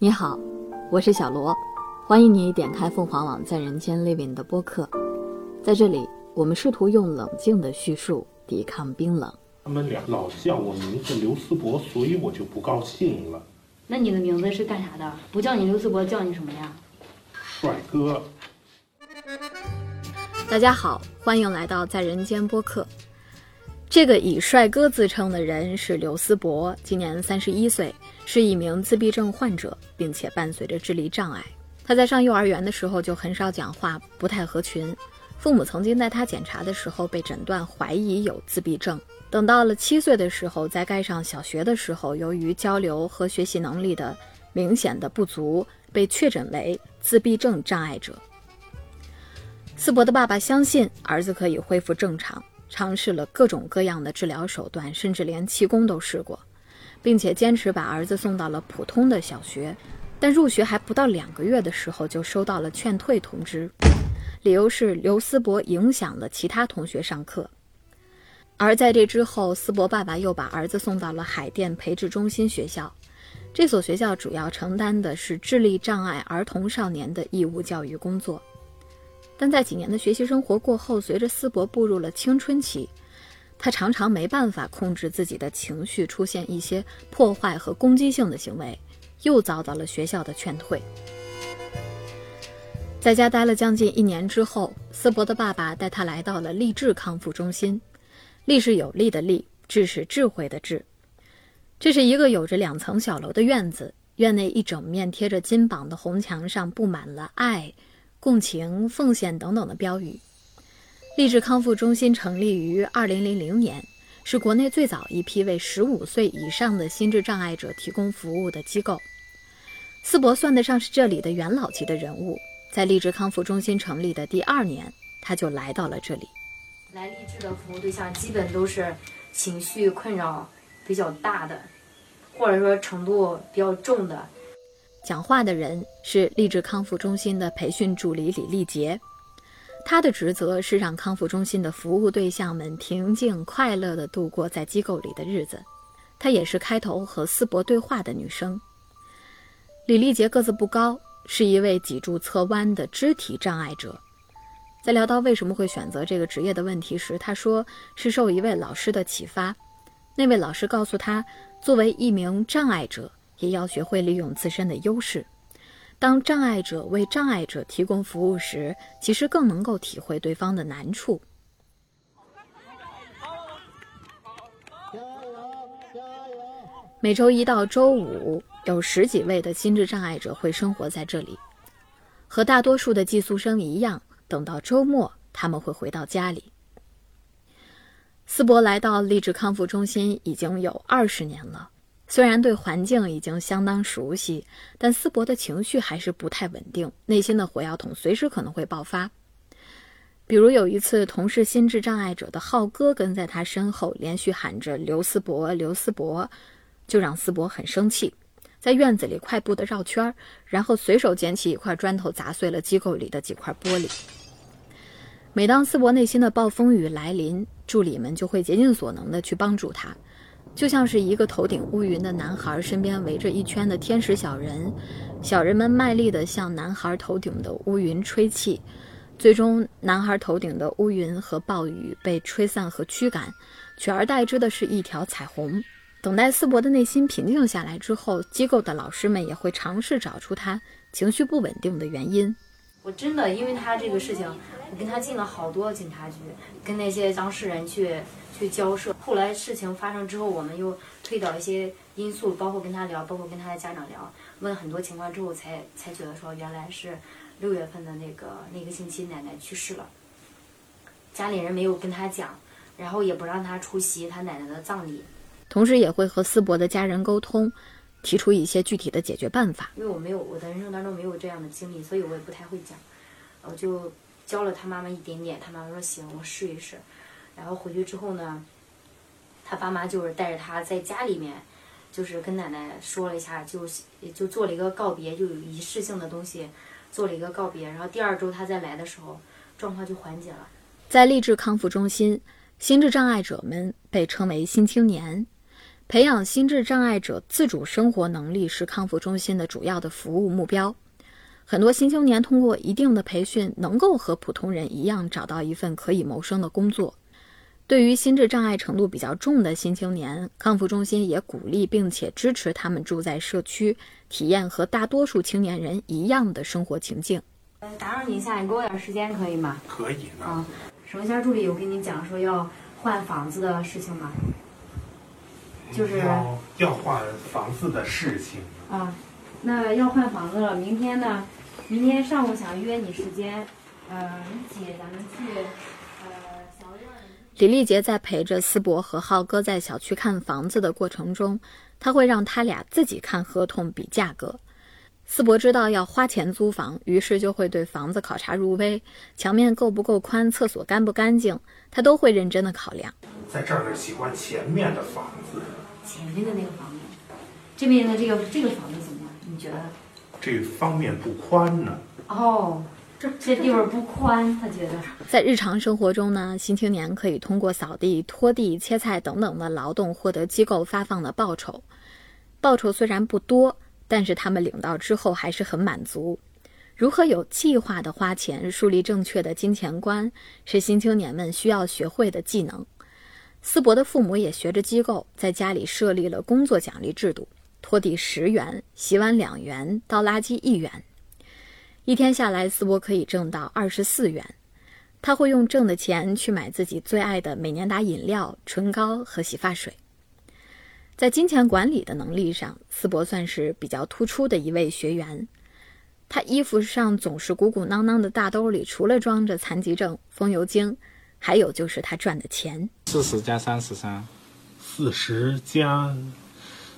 你好，我是小罗，欢迎你点开凤凰网在人间 Living 的播客。在这里，我们试图用冷静的叙述抵抗冰冷。他们俩老叫我名字刘思博，所以我就不高兴了。那你的名字是干啥的？不叫你刘思博，叫你什么呀？帅哥，大家好，欢迎来到在人间播客。这个以帅哥自称的人是刘思博，今年三十一岁，是一名自闭症患者，并且伴随着智力障碍。他在上幼儿园的时候就很少讲话，不太合群。父母曾经在他检查的时候被诊断怀疑有自闭症。等到了七岁的时候，在该上小学的时候，由于交流和学习能力的明显的不足，被确诊为自闭症障碍者。思博的爸爸相信儿子可以恢复正常，尝试了各种各样的治疗手段，甚至连气功都试过，并且坚持把儿子送到了普通的小学。但入学还不到两个月的时候，就收到了劝退通知，理由是刘思博影响了其他同学上课。而在这之后，思博爸爸又把儿子送到了海淀培智中心学校。这所学校主要承担的是智力障碍儿童少年的义务教育工作。但在几年的学习生活过后，随着思博步入了青春期，他常常没办法控制自己的情绪，出现一些破坏和攻击性的行为，又遭到了学校的劝退。在家待了将近一年之后，思博的爸爸带他来到了励志康复中心。励是有力的励，智是智慧的智。这是一个有着两层小楼的院子，院内一整面贴着金榜的红墙上布满了爱、共情、奉献等等的标语。励志康复中心成立于二零零零年，是国内最早一批为十五岁以上的心智障碍者提供服务的机构。思博算得上是这里的元老级的人物，在励志康复中心成立的第二年，他就来到了这里。来励志的服务对象基本都是情绪困扰比较大的，或者说程度比较重的。讲话的人是励志康复中心的培训助理李丽杰，他的职责是让康复中心的服务对象们平静快乐地度过在机构里的日子。她也是开头和思博对话的女生。李丽杰个子不高，是一位脊柱侧弯的肢体障碍者。在聊到为什么会选择这个职业的问题时，他说是受一位老师的启发。那位老师告诉他，作为一名障碍者，也要学会利用自身的优势。当障碍者为障碍者提供服务时，其实更能够体会对方的难处。每周一到周五，有十几位的心智障碍者会生活在这里，和大多数的寄宿生一样。等到周末，他们会回到家里。思博来到励志康复中心已经有二十年了，虽然对环境已经相当熟悉，但思博的情绪还是不太稳定，内心的火药桶随时可能会爆发。比如有一次，同是心智障碍者的浩哥跟在他身后，连续喊着“刘思博，刘思博”，就让思博很生气。在院子里快步的绕圈儿，然后随手捡起一块砖头砸碎了机构里的几块玻璃。每当思博内心的暴风雨来临，助理们就会竭尽所能的去帮助他，就像是一个头顶乌云的男孩身边围着一圈的天使小人，小人们卖力的向男孩头顶的乌云吹气，最终男孩头顶的乌云和暴雨被吹散和驱赶，取而代之的是一条彩虹。等待斯博的内心平静下来之后，机构的老师们也会尝试找出他情绪不稳定的原因。我真的因为他这个事情，我跟他进了好多警察局，跟那些当事人去去交涉。后来事情发生之后，我们又推导一些因素，包括跟他聊，包括跟他的家长聊，问很多情况之后，才才觉得说原来是六月份的那个那个星期奶奶去世了，家里人没有跟他讲，然后也不让他出席他奶奶的葬礼。同时也会和思博的家人沟通，提出一些具体的解决办法。因为我没有我的人生当中没有这样的经历，所以我也不太会讲。我就教了他妈妈一点点，他妈妈说行，我试一试。然后回去之后呢，他爸妈就是带着他在家里面，就是跟奶奶说了一下，就就做了一个告别，就有仪式性的东西，做了一个告别。然后第二周他再来的时候，状况就缓解了。在励志康复中心，心智障碍者们被称为新青年。培养心智障碍者自主生活能力是康复中心的主要的服务目标。很多新青年通过一定的培训，能够和普通人一样找到一份可以谋生的工作。对于心智障碍程度比较重的新青年，康复中心也鼓励并且支持他们住在社区，体验和大多数青年人一样的生活情境。打扰你一下，你给我点时间可以吗？可以呢。啊，首先助理有跟你讲说要换房子的事情吗？就是要要换房子的事情。啊，那要换房子了，明天呢？明天上午想约你时间，呃，一起咱们去，呃，小院儿。李丽杰在陪着思博和浩哥在小区看房子的过程中，他会让他俩自己看合同、比价格。思博知道要花钱租房，于是就会对房子考察入微，墙面够不够宽，厕所干不干净，他都会认真的考量。在这儿喜欢前面的房子，前面的那个房子，这边的这个这个房子怎么样？你觉得？这方面不宽呢。哦，这这地方不宽，他觉得。在日常生活中呢，新青年可以通过扫地、拖地、切菜等等的劳动获得机构发放的报酬。报酬虽然不多，但是他们领到之后还是很满足。如何有计划的花钱，树立正确的金钱观，是新青年们需要学会的技能。思博的父母也学着机构，在家里设立了工作奖励制度。拖地十元，洗碗两元，倒垃圾一元，一天下来，思博可以挣到二十四元。他会用挣的钱去买自己最爱的美年达饮料、唇膏和洗发水。在金钱管理的能力上，思博算是比较突出的一位学员。他衣服上总是鼓鼓囊囊的大兜里，除了装着残疾证、风油精，还有就是他赚的钱。四十加三十三，四十加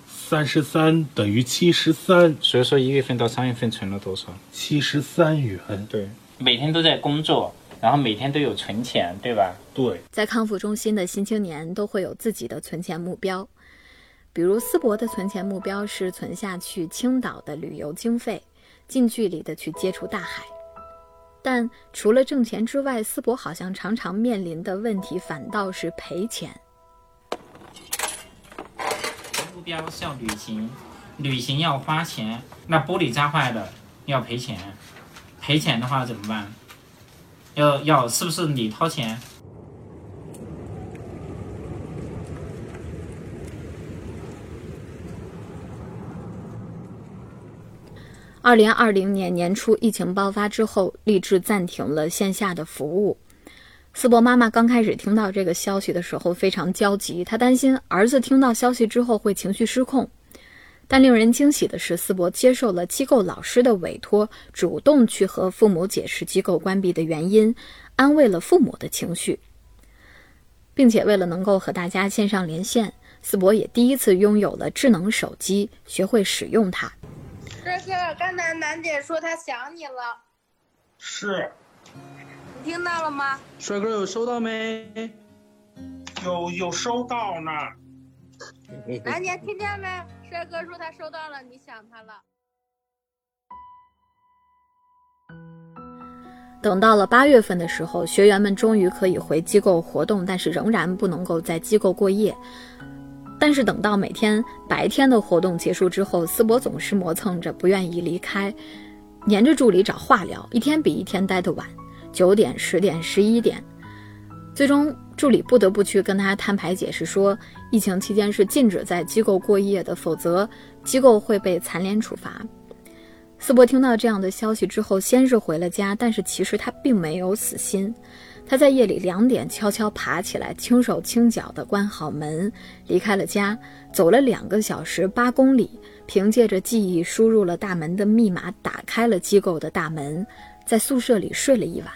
三十三等于七十三，所以说一月份到三月份存了多少？七十三元。对，每天都在工作，然后每天都有存钱，对吧？对，在康复中心的新青年都会有自己的存钱目标，比如思博的存钱目标是存下去青岛的旅游经费，近距离的去接触大海。但除了挣钱之外，思博好像常常面临的问题反倒是赔钱。目标是要旅行，旅行要花钱，那玻璃扎坏了要赔钱，赔钱的话怎么办？要要是不是你掏钱？二零二零年年初，疫情爆发之后，立志暂停了线下的服务。思博妈妈刚开始听到这个消息的时候非常焦急，她担心儿子听到消息之后会情绪失控。但令人惊喜的是，思博接受了机构老师的委托，主动去和父母解释机构关闭的原因，安慰了父母的情绪，并且为了能够和大家线上连线，思博也第一次拥有了智能手机，学会使用它。帅哥，刚才楠姐说她想你了，是你听到了吗？帅哥有收到没？有有收到呢。楠姐听见没？帅哥说他收到了，你想他了。等到了八月份的时候，学员们终于可以回机构活动，但是仍然不能够在机构过夜。但是等到每天白天的活动结束之后，思博总是磨蹭着不愿意离开，黏着助理找话聊，一天比一天待得晚，九点、十点、十一点，最终助理不得不去跟他摊牌解释说，疫情期间是禁止在机构过夜的，否则机构会被残联处罚。思博听到这样的消息之后，先是回了家，但是其实他并没有死心。他在夜里两点悄悄爬起来，轻手轻脚地关好门，离开了家，走了两个小时八公里，凭借着记忆输入了大门的密码，打开了机构的大门，在宿舍里睡了一晚。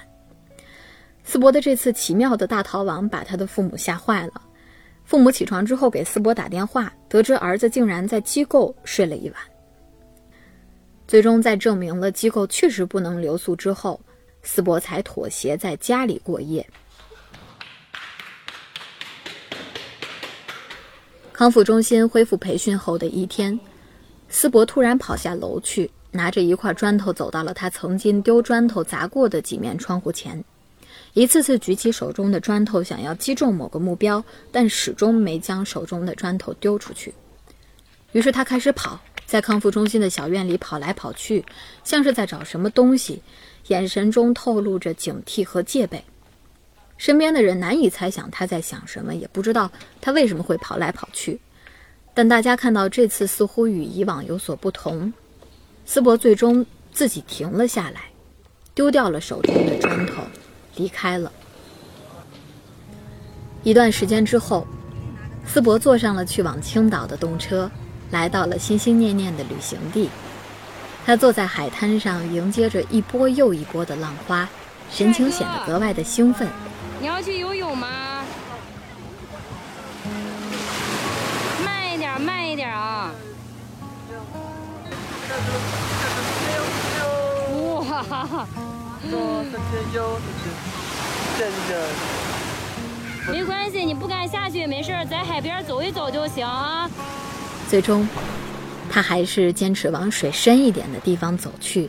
思博的这次奇妙的大逃亡把他的父母吓坏了。父母起床之后给思博打电话，得知儿子竟然在机构睡了一晚。最终在证明了机构确实不能留宿之后。斯博才妥协在家里过夜。康复中心恢复培训后的一天，斯博突然跑下楼去，拿着一块砖头走到了他曾经丢砖头砸过的几面窗户前，一次次举起手中的砖头，想要击中某个目标，但始终没将手中的砖头丢出去。于是他开始跑，在康复中心的小院里跑来跑去，像是在找什么东西，眼神中透露着警惕和戒备。身边的人难以猜想他在想什么，也不知道他为什么会跑来跑去。但大家看到这次似乎与以往有所不同，斯伯最终自己停了下来，丢掉了手中的砖头。离开了。一段时间之后，斯伯坐上了去往青岛的动车，来到了心心念念的旅行地。他坐在海滩上，迎接着一波又一波的浪花，神情显得格外的兴奋。你要去游泳吗？慢一点，慢一点啊！哇！没关系，你不敢下去也没事，在海边走一走就行啊。最终，他还是坚持往水深一点的地方走去，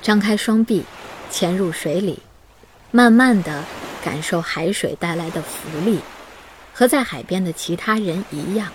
张开双臂，潜入水里，慢慢的感受海水带来的浮力，和在海边的其他人一样。